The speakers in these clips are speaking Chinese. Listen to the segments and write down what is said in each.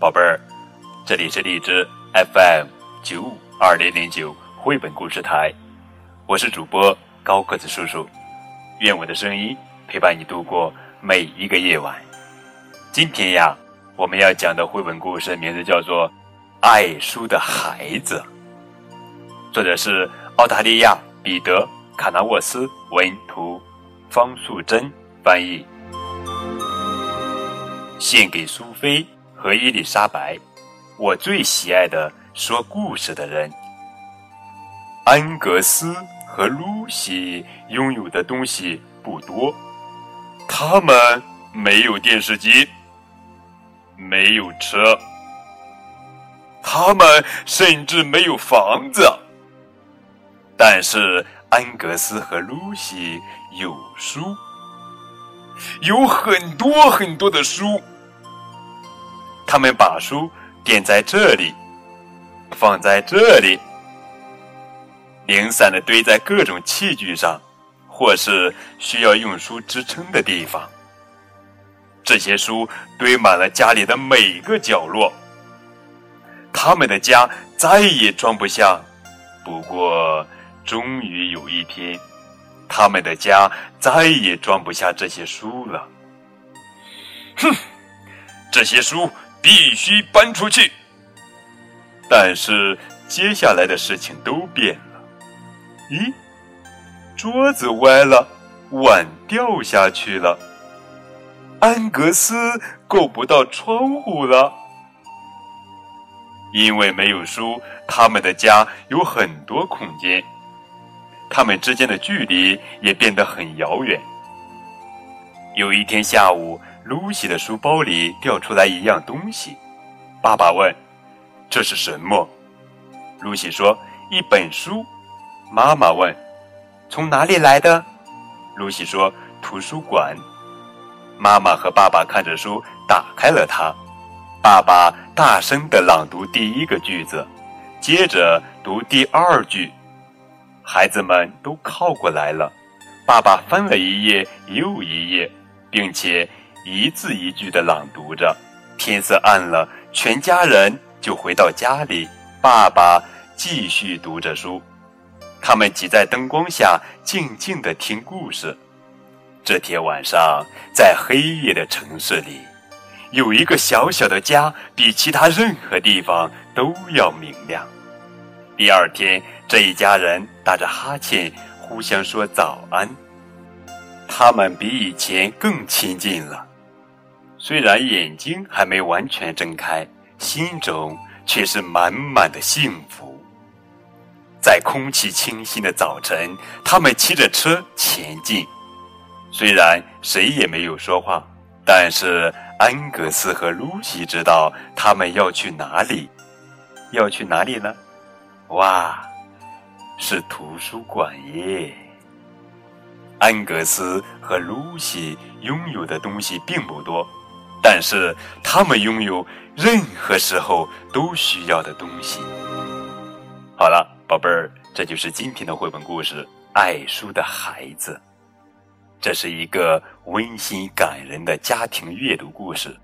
宝贝儿，这里是荔枝 FM 九五二零零九绘本故事台，我是主播高个子叔叔，愿我的声音陪伴你度过每一个夜晚。今天呀，我们要讲的绘本故事名字叫做《爱书的孩子》，作者是澳大利亚彼得·卡纳沃斯文图，方素珍翻译。献给苏菲和伊丽莎白，我最喜爱的说故事的人。安格斯和露西拥有的东西不多，他们没有电视机，没有车，他们甚至没有房子。但是安格斯和露西有书，有很多很多的书。他们把书垫在这里，放在这里，零散的堆在各种器具上，或是需要用书支撑的地方。这些书堆满了家里的每个角落。他们的家再也装不下。不过，终于有一天，他们的家再也装不下这些书了。哼，这些书。必须搬出去。但是接下来的事情都变了。咦，桌子歪了，碗掉下去了。安格斯够不到窗户了。因为没有书，他们的家有很多空间，他们之间的距离也变得很遥远。有一天下午。露西的书包里掉出来一样东西，爸爸问：“这是什么？”露西说：“一本书。”妈妈问：“从哪里来的？”露西说：“图书馆。”妈妈和爸爸看着书，打开了它。爸爸大声地朗读第一个句子，接着读第二句。孩子们都靠过来了，爸爸翻了一页又一页，并且。一字一句的朗读着，天色暗了，全家人就回到家里。爸爸继续读着书，他们挤在灯光下，静静的听故事。这天晚上，在黑夜的城市里，有一个小小的家，比其他任何地方都要明亮。第二天，这一家人打着哈欠，互相说早安。他们比以前更亲近了。虽然眼睛还没完全睁开，心中却是满满的幸福。在空气清新的早晨，他们骑着车前进。虽然谁也没有说话，但是安格斯和露西知道他们要去哪里。要去哪里呢？哇，是图书馆耶！安格斯和露西拥有的东西并不多。但是他们拥有任何时候都需要的东西。好了，宝贝儿，这就是今天的绘本故事《爱书的孩子》。这是一个温馨感人的家庭阅读故事，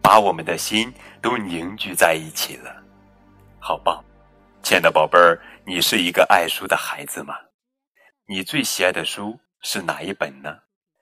把我们的心都凝聚在一起了，好棒！亲爱的宝贝儿，你是一个爱书的孩子吗？你最喜爱的书是哪一本呢？